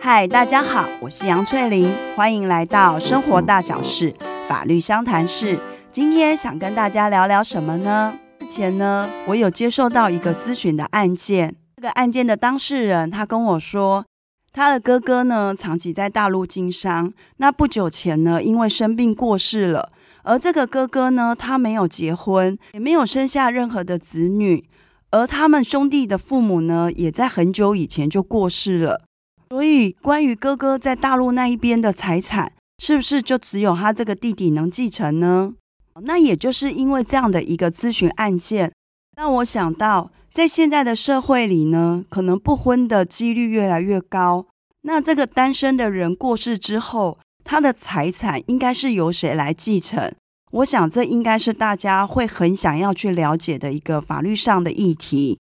嗨，大家好，我是杨翠玲，欢迎来到生活大小事法律相谈室。今天想跟大家聊聊什么呢？之前呢，我有接受到一个咨询的案件，这个案件的当事人他跟我说，他的哥哥呢长期在大陆经商，那不久前呢因为生病过世了，而这个哥哥呢他没有结婚，也没有生下任何的子女，而他们兄弟的父母呢也在很久以前就过世了。所以，关于哥哥在大陆那一边的财产，是不是就只有他这个弟弟能继承呢？那也就是因为这样的一个咨询案件，让我想到，在现在的社会里呢，可能不婚的几率越来越高。那这个单身的人过世之后，他的财产应该是由谁来继承？我想，这应该是大家会很想要去了解的一个法律上的议题。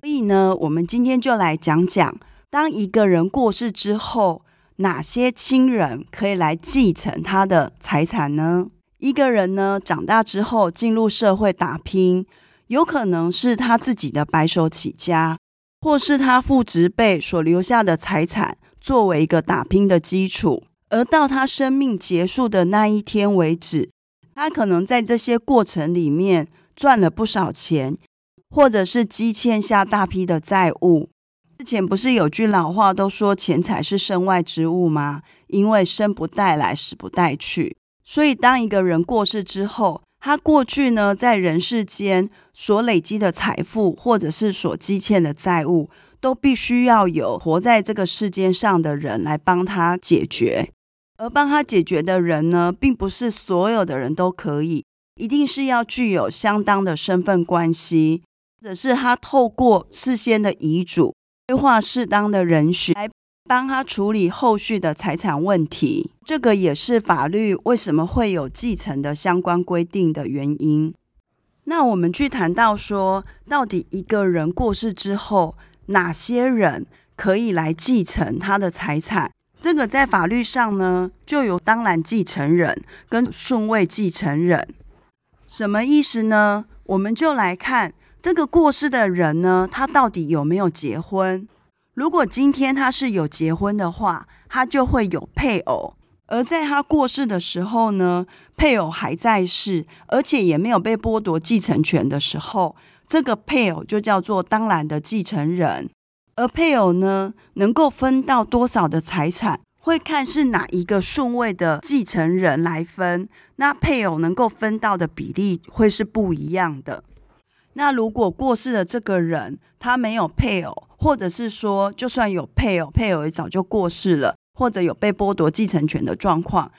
所以呢，我们今天就来讲讲。当一个人过世之后，哪些亲人可以来继承他的财产呢？一个人呢，长大之后进入社会打拼，有可能是他自己的白手起家，或是他父执辈所留下的财产作为一个打拼的基础。而到他生命结束的那一天为止，他可能在这些过程里面赚了不少钱，或者是积欠下大批的债务。之前不是有句老话都说钱财是身外之物吗？因为生不带来，死不带去。所以当一个人过世之后，他过去呢在人世间所累积的财富，或者是所积欠的债务，都必须要有活在这个世间上的人来帮他解决。而帮他解决的人呢，并不是所有的人都可以，一定是要具有相当的身份关系，或者是他透过事先的遗嘱。规划适当的人选来帮他处理后续的财产问题，这个也是法律为什么会有继承的相关规定的原因。那我们去谈到说，到底一个人过世之后，哪些人可以来继承他的财产？这个在法律上呢，就有当然继承人跟顺位继承人。什么意思呢？我们就来看。这个过世的人呢，他到底有没有结婚？如果今天他是有结婚的话，他就会有配偶。而在他过世的时候呢，配偶还在世，而且也没有被剥夺继承权的时候，这个配偶就叫做当然的继承人。而配偶呢，能够分到多少的财产，会看是哪一个顺位的继承人来分。那配偶能够分到的比例会是不一样的。那如果过世的这个人他没有配偶，或者是说就算有配偶，配偶也早就过世了，或者有被剥夺继承权的状况，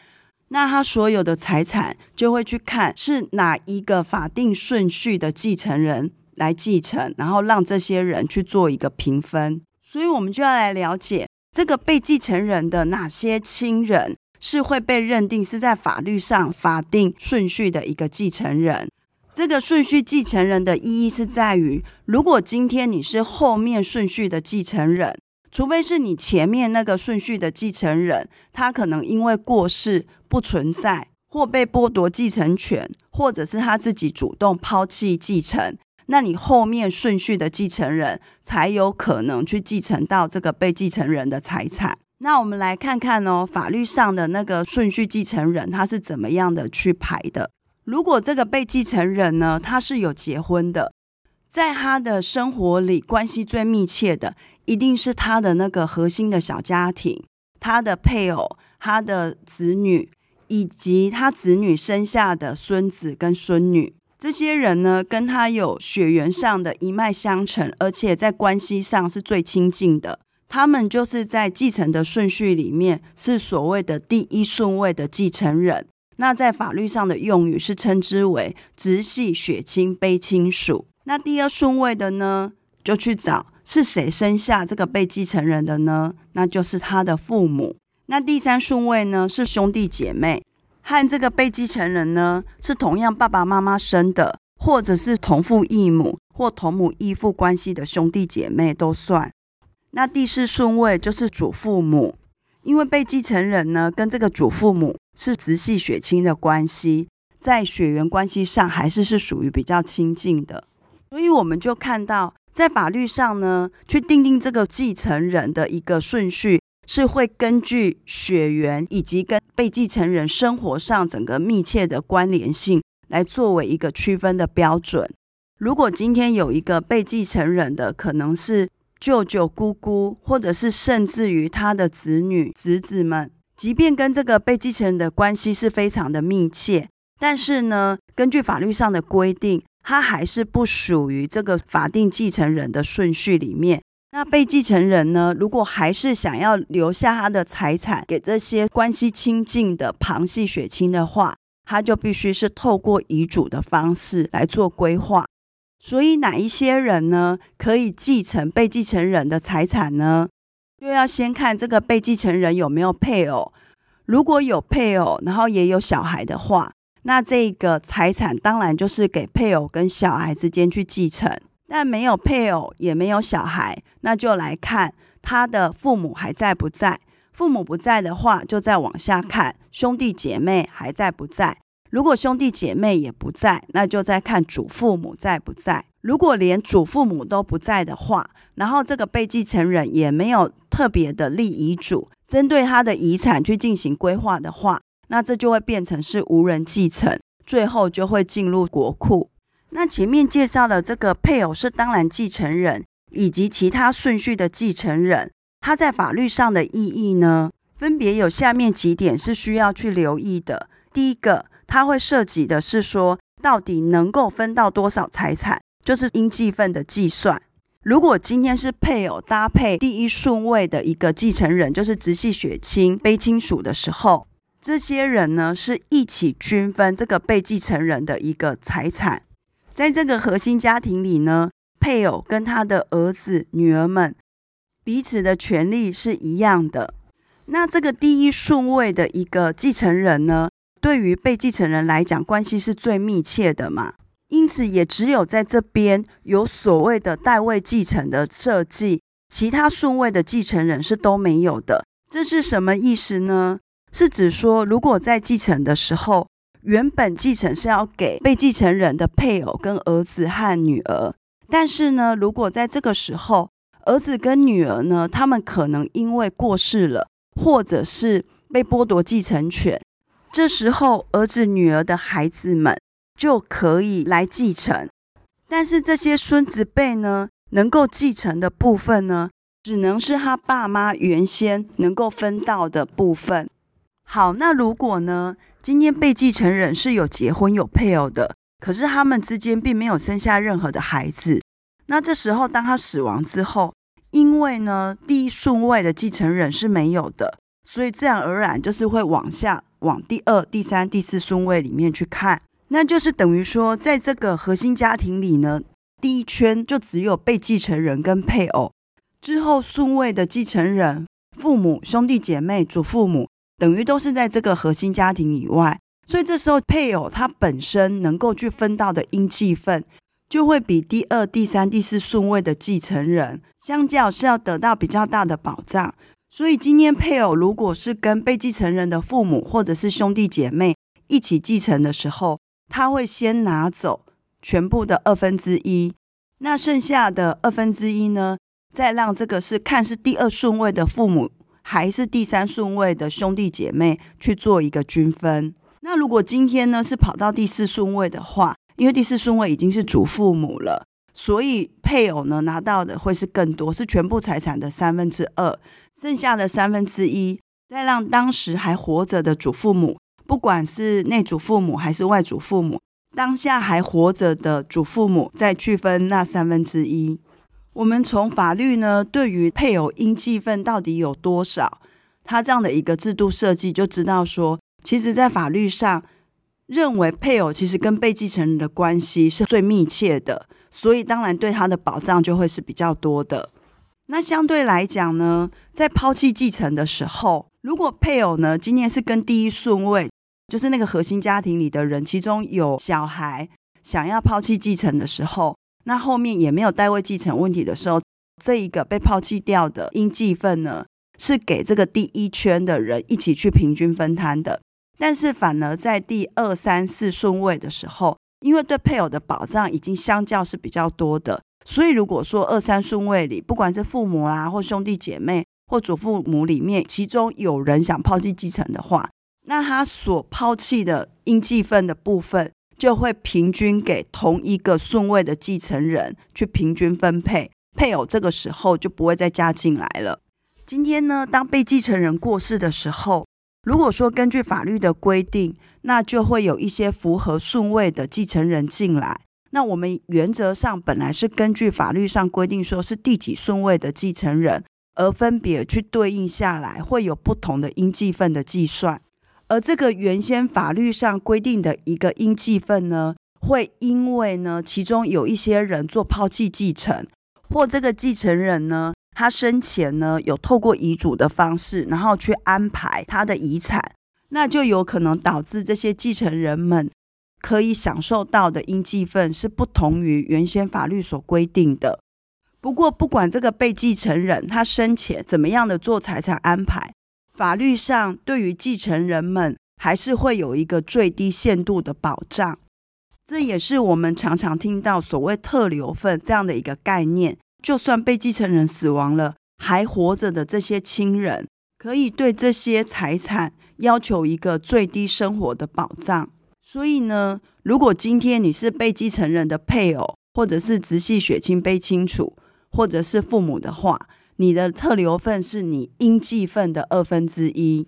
那他所有的财产就会去看是哪一个法定顺序的继承人来继承，然后让这些人去做一个评分。所以，我们就要来了解这个被继承人的哪些亲人是会被认定是在法律上法定顺序的一个继承人。这个顺序继承人的意义是在于，如果今天你是后面顺序的继承人，除非是你前面那个顺序的继承人，他可能因为过世不存在，或被剥夺继承权，或者是他自己主动抛弃继承，那你后面顺序的继承人才有可能去继承到这个被继承人的财产。那我们来看看哦，法律上的那个顺序继承人他是怎么样的去排的。如果这个被继承人呢，他是有结婚的，在他的生活里关系最密切的，一定是他的那个核心的小家庭，他的配偶、他的子女，以及他子女生下的孙子跟孙女。这些人呢，跟他有血缘上的一脉相承，而且在关系上是最亲近的。他们就是在继承的顺序里面，是所谓的第一顺位的继承人。那在法律上的用语是称之为直系血亲卑亲属。那第二顺位的呢，就去找是谁生下这个被继承人的呢？那就是他的父母。那第三顺位呢，是兄弟姐妹，和这个被继承人呢是同样爸爸妈妈生的，或者是同父异母或同母异父关系的兄弟姐妹都算。那第四顺位就是祖父母。因为被继承人呢，跟这个祖父母是直系血亲的关系，在血缘关系上还是是属于比较亲近的，所以我们就看到在法律上呢，去定定这个继承人的一个顺序，是会根据血缘以及跟被继承人生活上整个密切的关联性来作为一个区分的标准。如果今天有一个被继承人的，可能是舅舅、姑姑，或者是甚至于他的子女、侄子们，即便跟这个被继承人的关系是非常的密切，但是呢，根据法律上的规定，他还是不属于这个法定继承人的顺序里面。那被继承人呢，如果还是想要留下他的财产给这些关系亲近的旁系血亲的话，他就必须是透过遗嘱的方式来做规划。所以哪一些人呢，可以继承被继承人的财产呢？就要先看这个被继承人有没有配偶。如果有配偶，然后也有小孩的话，那这个财产当然就是给配偶跟小孩之间去继承。但没有配偶，也没有小孩，那就来看他的父母还在不在。父母不在的话，就再往下看兄弟姐妹还在不在。如果兄弟姐妹也不在，那就再看祖父母在不在。如果连祖父母都不在的话，然后这个被继承人也没有特别的立遗嘱，针对他的遗产去进行规划的话，那这就会变成是无人继承，最后就会进入国库。那前面介绍的这个配偶是当然继承人，以及其他顺序的继承人，他在法律上的意义呢，分别有下面几点是需要去留意的。第一个，它会涉及的是说，到底能够分到多少财产，就是应继分的计算。如果今天是配偶搭配第一顺位的一个继承人，就是直系血亲、卑亲属的时候，这些人呢是一起均分这个被继承人的一个财产。在这个核心家庭里呢，配偶跟他的儿子、女儿们彼此的权利是一样的。那这个第一顺位的一个继承人呢，对于被继承人来讲，关系是最密切的嘛。因此，也只有在这边有所谓的代位继承的设计，其他顺位的继承人是都没有的。这是什么意思呢？是指说，如果在继承的时候，原本继承是要给被继承人的配偶跟儿子和女儿，但是呢，如果在这个时候，儿子跟女儿呢，他们可能因为过世了，或者是被剥夺继承权，这时候儿子女儿的孩子们就可以来继承，但是这些孙子辈呢，能够继承的部分呢，只能是他爸妈原先能够分到的部分。好，那如果呢，今天被继承人是有结婚有配偶的，可是他们之间并没有生下任何的孩子。那这时候当他死亡之后，因为呢第一顺位的继承人是没有的，所以自然而然就是会往下往第二、第三、第四顺位里面去看。那就是等于说，在这个核心家庭里呢，第一圈就只有被继承人跟配偶，之后顺位的继承人、父母、兄弟姐妹、祖父母。等于都是在这个核心家庭以外，所以这时候配偶他本身能够去分到的应继份，就会比第二、第三、第四顺位的继承人相较是要得到比较大的保障。所以今天配偶如果是跟被继承人的父母或者是兄弟姐妹一起继承的时候，他会先拿走全部的二分之一，那剩下的二分之一呢，再让这个是看是第二顺位的父母。还是第三顺位的兄弟姐妹去做一个均分。那如果今天呢是跑到第四顺位的话，因为第四顺位已经是祖父母了，所以配偶呢拿到的会是更多，是全部财产的三分之二，剩下的三分之一再让当时还活着的祖父母，不管是内祖父母还是外祖父母，当下还活着的祖父母再去分那三分之一。我们从法律呢，对于配偶应继分到底有多少，他这样的一个制度设计，就知道说，其实，在法律上认为配偶其实跟被继承人的关系是最密切的，所以当然对他的保障就会是比较多的。那相对来讲呢，在抛弃继承的时候，如果配偶呢今天是跟第一顺位，就是那个核心家庭里的人，其中有小孩想要抛弃继承的时候。那后面也没有代位继承问题的时候，这一个被抛弃掉的应继分呢，是给这个第一圈的人一起去平均分摊的。但是反而在第二、三、四顺位的时候，因为对配偶的保障已经相较是比较多的，所以如果说二三顺位里，不管是父母啦，或兄弟姐妹，或祖父母里面，其中有人想抛弃继承的话，那他所抛弃的应继分的部分，就会平均给同一个顺位的继承人去平均分配。配偶这个时候就不会再加进来了。今天呢，当被继承人过世的时候，如果说根据法律的规定，那就会有一些符合顺位的继承人进来。那我们原则上本来是根据法律上规定，说是第几顺位的继承人，而分别去对应下来，会有不同的应继分的计算。而这个原先法律上规定的一个应继分呢，会因为呢，其中有一些人做抛弃继承。或这个继承人呢，他生前呢有透过遗嘱的方式，然后去安排他的遗产，那就有可能导致这些继承人们可以享受到的应继分是不同于原先法律所规定的。不过，不管这个被继承人他生前怎么样的做财产安排，法律上对于继承人们还是会有一个最低限度的保障。这也是我们常常听到所谓特留份这样的一个概念。就算被继承人死亡了，还活着的这些亲人，可以对这些财产要求一个最低生活的保障。所以呢，如果今天你是被继承人的配偶，或者是直系血亲卑亲属，或者是父母的话，你的特留份是你应继份的二分之一。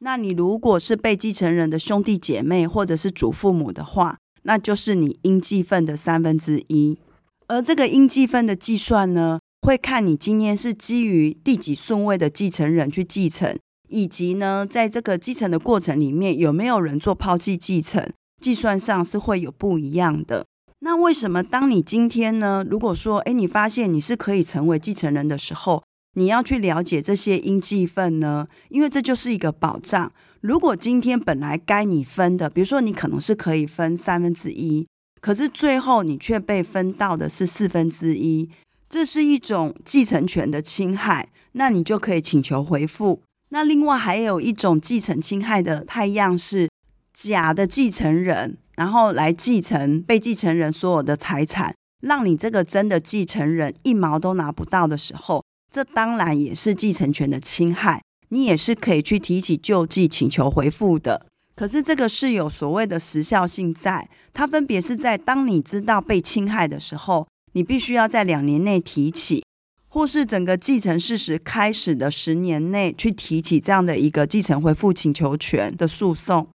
那你如果是被继承人的兄弟姐妹，或者是祖父母的话，那就是你应继份的三分之一。而这个应继份的计算呢，会看你今天是基于第几顺位的继承人去继承，以及呢，在这个继承的过程里面有没有人做抛弃继承，计算上是会有不一样的。那为什么当你今天呢，如果说，诶，你发现你是可以成为继承人的时候，你要去了解这些应继分呢？因为这就是一个保障。如果今天本来该你分的，比如说你可能是可以分三分之一。可是最后你却被分到的是四分之一，这是一种继承权的侵害，那你就可以请求回复。那另外还有一种继承侵害的太样是假的继承人，然后来继承被继承人所有的财产，让你这个真的继承人一毛都拿不到的时候，这当然也是继承权的侵害，你也是可以去提起救济请求回复的。可是这个是有所谓的时效性在，它分别是在当你知道被侵害的时候，你必须要在两年内提起，或是整个继承事实开始的十年内去提起这样的一个继承回复请求权的诉讼。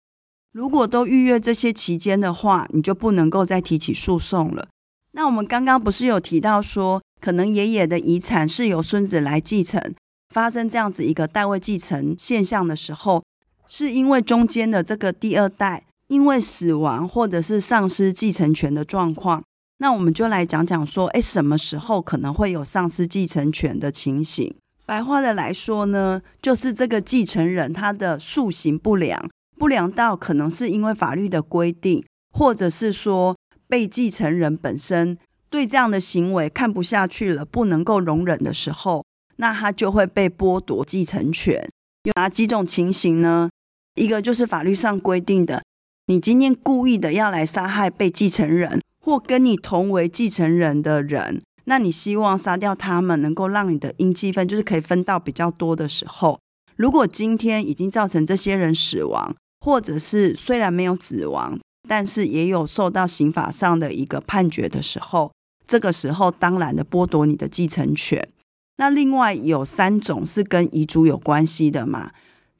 如果都预约这些期间的话，你就不能够再提起诉讼了。那我们刚刚不是有提到说，可能爷爷的遗产是由孙子来继承，发生这样子一个代位继承现象的时候。是因为中间的这个第二代因为死亡或者是丧失继承权的状况，那我们就来讲讲说，哎，什么时候可能会有丧失继承权的情形？白话的来说呢，就是这个继承人他的素行不良，不良到可能是因为法律的规定，或者是说被继承人本身对这样的行为看不下去了，不能够容忍的时候，那他就会被剥夺继承权。有哪几种情形呢？一个就是法律上规定的，你今天故意的要来杀害被继承人或跟你同为继承人的人，那你希望杀掉他们，能够让你的应继分就是可以分到比较多的时候，如果今天已经造成这些人死亡，或者是虽然没有死亡，但是也有受到刑法上的一个判决的时候，这个时候当然的剥夺你的继承权。那另外有三种是跟遗嘱有关系的嘛。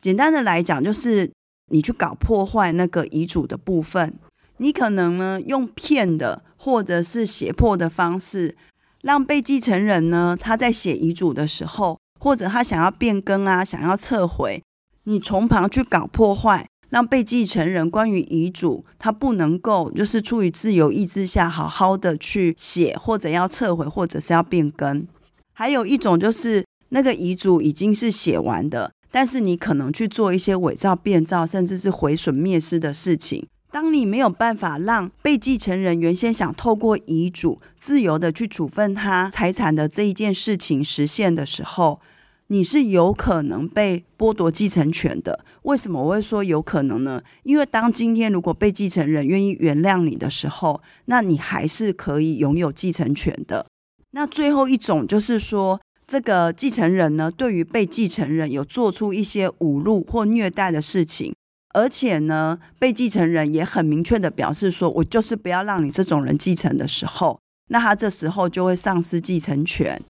简单的来讲，就是你去搞破坏那个遗嘱的部分，你可能呢用骗的或者是胁迫的方式，让被继承人呢他在写遗嘱的时候，或者他想要变更啊，想要撤回，你从旁去搞破坏，让被继承人关于遗嘱他不能够就是出于自由意志下好好的去写，或者要撤回，或者是要变更。还有一种就是那个遗嘱已经是写完的。但是你可能去做一些伪造、变造，甚至是毁损、灭失的事情。当你没有办法让被继承人原先想透过遗嘱自由的去处分他财产的这一件事情实现的时候，你是有可能被剥夺继承权的。为什么我会说有可能呢？因为当今天如果被继承人愿意原谅你的时候，那你还是可以拥有继承权的。那最后一种就是说，这个继承人呢，对于被继承人有做出一些侮辱或虐待的事情，而且呢，被继承人也很明确的表示说，我就是不要让你这种人继承的时候，那他这时候就会丧失继承权。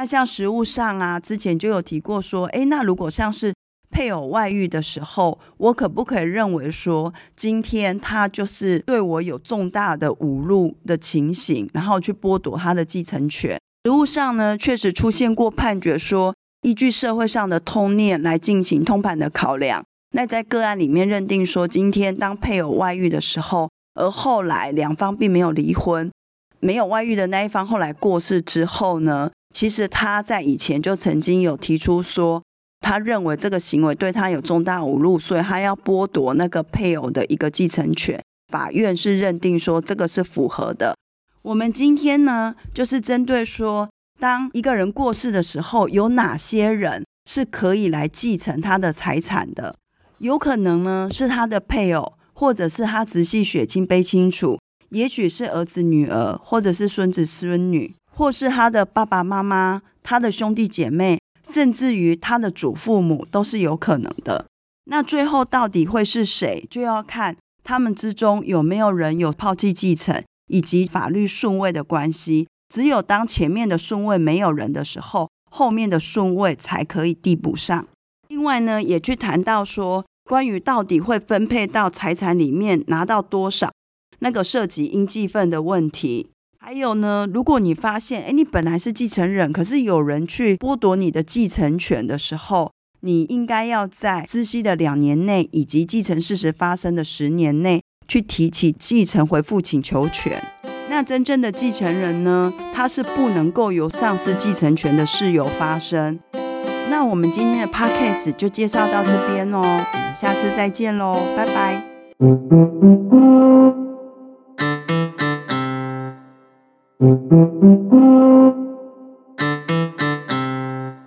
那像实务上啊，之前就有提过说，诶，那如果像是配偶外遇的时候，我可不可以认为说，今天他就是对我有重大的侮辱的情形，然后去剥夺他的继承权？实务上呢，确实出现过判决说，依据社会上的通念来进行通盘的考量。那在个案里面认定说，今天当配偶外遇的时候，而后来两方并没有离婚，没有外遇的那一方后来过世之后呢，其实他在以前就曾经有提出说。他认为这个行为对他有重大侮辱，所以他要剥夺那个配偶的一个继承权。法院是认定说这个是符合的。我们今天呢，就是针对说，当一个人过世的时候，有哪些人是可以来继承他的财产的？有可能呢是他的配偶，或者是他直系血亲卑亲属，也许是儿子、女儿，或者是孙子、孙女，或是他的爸爸妈妈、他的兄弟姐妹。甚至于他的祖父母都是有可能的。那最后到底会是谁，就要看他们之中有没有人有抛弃继承，以及法律顺位的关系。只有当前面的顺位没有人的时候，后面的顺位才可以递补上。另外呢，也去谈到说，关于到底会分配到财产里面拿到多少，那个涉及应继分的问题。还有呢，如果你发现，诶，你本来是继承人，可是有人去剥夺你的继承权的时候，你应该要在知悉的两年内，以及继承事实发生的十年内，去提起继承回复请求权。那真正的继承人呢，他是不能够有丧失继承权的事由发生。那我们今天的 podcast 就介绍到这边哦，我们下次再见喽，拜拜。